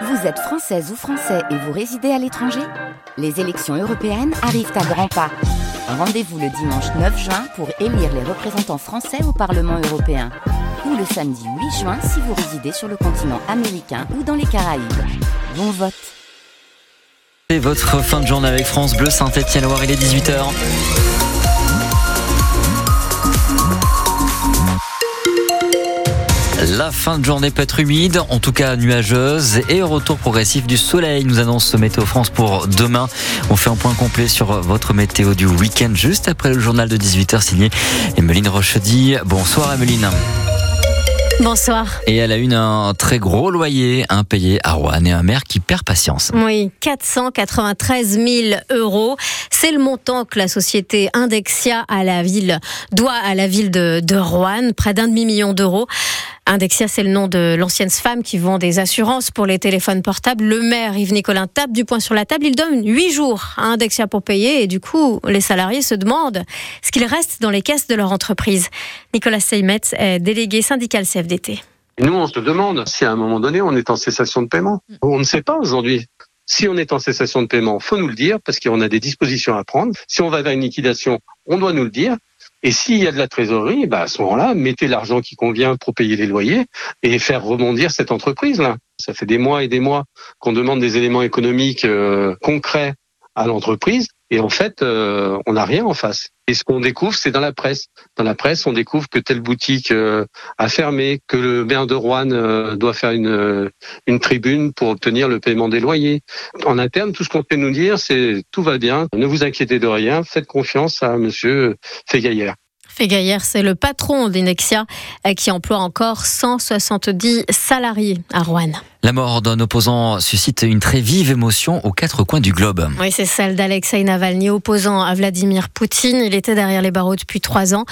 Vous êtes française ou français et vous résidez à l'étranger Les élections européennes arrivent à grands pas. Rendez-vous le dimanche 9 juin pour élire les représentants français au Parlement européen. Ou le samedi 8 juin si vous résidez sur le continent américain ou dans les Caraïbes. Bon vote C'est votre fin de journée avec France Bleu Saint-Etienne-Loire, il est 18h. La fin de journée peut être humide, en tout cas nuageuse, et retour progressif du soleil, nous annonce Météo France pour demain. On fait un point complet sur votre météo du week-end juste après le journal de 18h signé Emeline Rochedy. Bonsoir Emeline. Bonsoir. Et elle a une un très gros loyer impayé à Rouen et un maire qui perd patience. Oui, 493 000 euros. C'est le montant que la société Indexia à la ville doit à la ville de, de Rouen, près d'un demi-million d'euros. Indexia, c'est le nom de l'ancienne femme qui vend des assurances pour les téléphones portables. Le maire Yves Nicolin tape du poing sur la table. Il donne huit jours à Indexia pour payer et du coup, les salariés se demandent ce qu'il reste dans les caisses de leur entreprise. Nicolas Seymetz est délégué syndical CFDT. nous, on se demande si à un moment donné, on est en cessation de paiement. On ne sait pas aujourd'hui. Si on est en cessation de paiement, faut nous le dire parce qu'on a des dispositions à prendre. Si on va vers une liquidation, on doit nous le dire. Et s'il y a de la trésorerie, bah à ce moment-là, mettez l'argent qui convient pour payer les loyers et faire rebondir cette entreprise-là. Ça fait des mois et des mois qu'on demande des éléments économiques euh, concrets à l'entreprise et en fait, euh, on n'a rien en face. Et ce qu'on découvre, c'est dans la presse. Dans la presse, on découvre que telle boutique euh, a fermé, que le maire de Rouen euh, doit faire une, une tribune pour obtenir le paiement des loyers. En interne, tout ce qu'on peut nous dire, c'est tout va bien, ne vous inquiétez de rien, faites confiance à Monsieur Fégaillère. Fégaillère, c'est le patron d'Inexia qui emploie encore 170 salariés à Rouen. La mort d'un opposant suscite une très vive émotion aux quatre coins du globe. Oui, c'est celle d'Alexei Navalny, opposant à Vladimir Poutine. Il était derrière les barreaux depuis trois ans.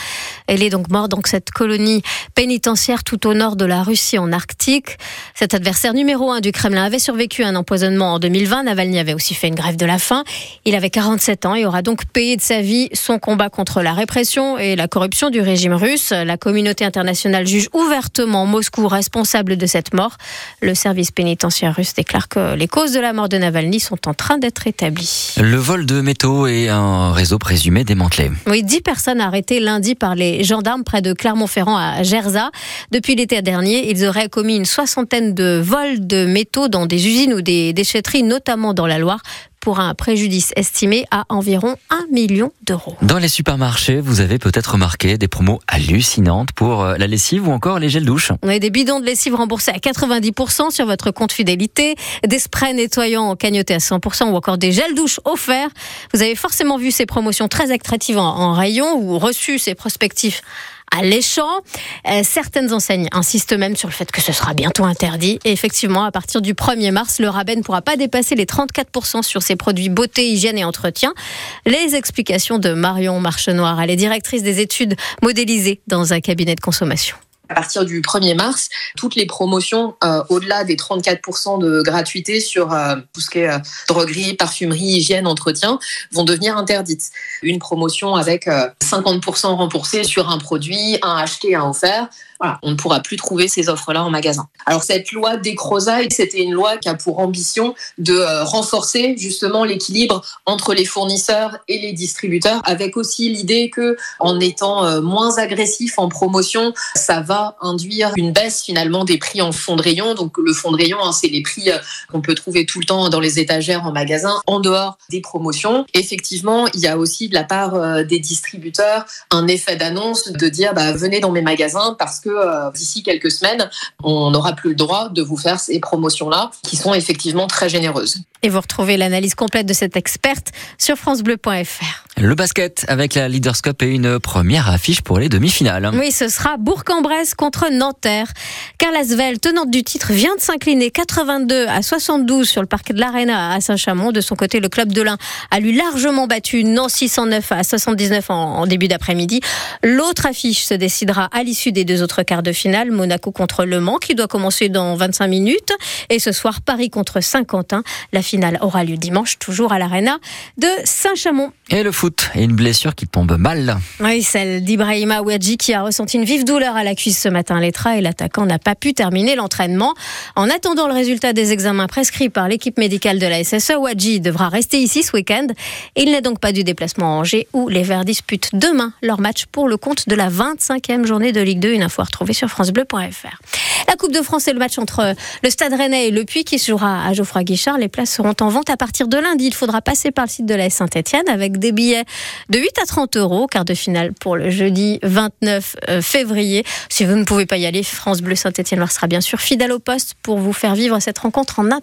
Elle est donc mort dans cette colonie pénitentiaire tout au nord de la Russie, en Arctique. Cet adversaire numéro un du Kremlin avait survécu à un empoisonnement en 2020. Navalny avait aussi fait une grève de la faim. Il avait 47 ans et aura donc payé de sa vie son combat contre la répression et la corruption du régime russe. La communauté internationale juge ouvertement Moscou responsable de cette mort. Le service pénitentiaire russe déclare que les causes de la mort de Navalny sont en train d'être établies. Le vol de métaux et un réseau présumé démantelé. Oui, dix personnes arrêtées lundi par les gendarmes près de Clermont-Ferrand à Gerza. Depuis l'été dernier, ils auraient commis une soixantaine de vols de métaux dans des usines ou des déchetteries, notamment dans la Loire pour un préjudice estimé à environ 1 million d'euros. Dans les supermarchés, vous avez peut-être remarqué des promos hallucinantes pour euh, la lessive ou encore les gels douche. On a des bidons de lessive remboursés à 90% sur votre compte fidélité, des sprays nettoyants cagnotés à 100% ou encore des gels douche offerts. Vous avez forcément vu ces promotions très attractives en, rayon ou reçu ces prospectifs alléchant. Euh, certaines enseignes insistent même sur le fait que ce sera bientôt interdit. Et effectivement, à partir du 1er mars, le rabais ne pourra pas dépasser les 34% sur ses produits beauté, hygiène et entretien. Les explications de Marion Marchenoir, elle est directrice des études modélisées dans un cabinet de consommation à partir du 1er mars, toutes les promotions euh, au-delà des 34% de gratuité sur euh, tout ce qui est euh, droguerie, parfumerie, hygiène, entretien vont devenir interdites. Une promotion avec 50% remboursé sur un produit, un acheté, un offert on ne pourra plus trouver ces offres-là en magasin. Alors cette loi Descrozaille, c'était une loi qui a pour ambition de euh, renforcer justement l'équilibre entre les fournisseurs et les distributeurs, avec aussi l'idée que en étant euh, moins agressif en promotion, ça va induire une baisse finalement des prix en fond de rayon. Donc le fond de rayon, hein, c'est les prix euh, qu'on peut trouver tout le temps dans les étagères en magasin, en dehors des promotions. Effectivement, il y a aussi de la part des distributeurs un effet d'annonce de dire bah, venez dans mes magasins parce que euh, d'ici quelques semaines, on n'aura plus le droit de vous faire ces promotions-là, qui sont effectivement très généreuses. Et vous retrouvez l'analyse complète de cette experte sur francebleu.fr. Le basket avec la Leaders Cup et une première affiche pour les demi-finales. Oui, ce sera Bourg-en-Bresse contre Nanterre. Carla Svel, tenante du titre, vient de s'incliner 82 à 72 sur le parquet de l'Arena à Saint-Chamond. De son côté, le club de l'Ain a lui largement battu Nancy 109 à 79 en, en début d'après-midi. L'autre affiche se décidera à l'issue des deux autres quart de finale, Monaco contre Le Mans, qui doit commencer dans 25 minutes. Et ce soir, Paris contre Saint-Quentin. La finale aura lieu dimanche, toujours à l'Arena de Saint-Chamond. Et le foot, et une blessure qui tombe mal. Oui, celle d'Ibrahima Ouadji qui a ressenti une vive douleur à la cuisse ce matin à l'Etra et l'attaquant n'a pas pu terminer l'entraînement. En attendant le résultat des examens prescrits par l'équipe médicale de la SSE, Ouadji devra rester ici ce week-end. Il n'est donc pas du déplacement à Angers où les Verts disputent demain leur match pour le compte de la 25e journée de Ligue 2. Une info sur francebleu.fr. La Coupe de France, c'est le match entre le Stade Rennais et le Puy qui se jouera à Geoffroy Guichard. Les places seront en vente à partir de lundi. Il faudra passer par le site de la Saint-Etienne avec des billets de 8 à 30 euros. Quart de finale pour le jeudi 29 euh, février. Si vous ne pouvez pas y aller, France Bleu Saint-Etienne sera bien sûr fidèle au poste pour vous faire vivre cette rencontre en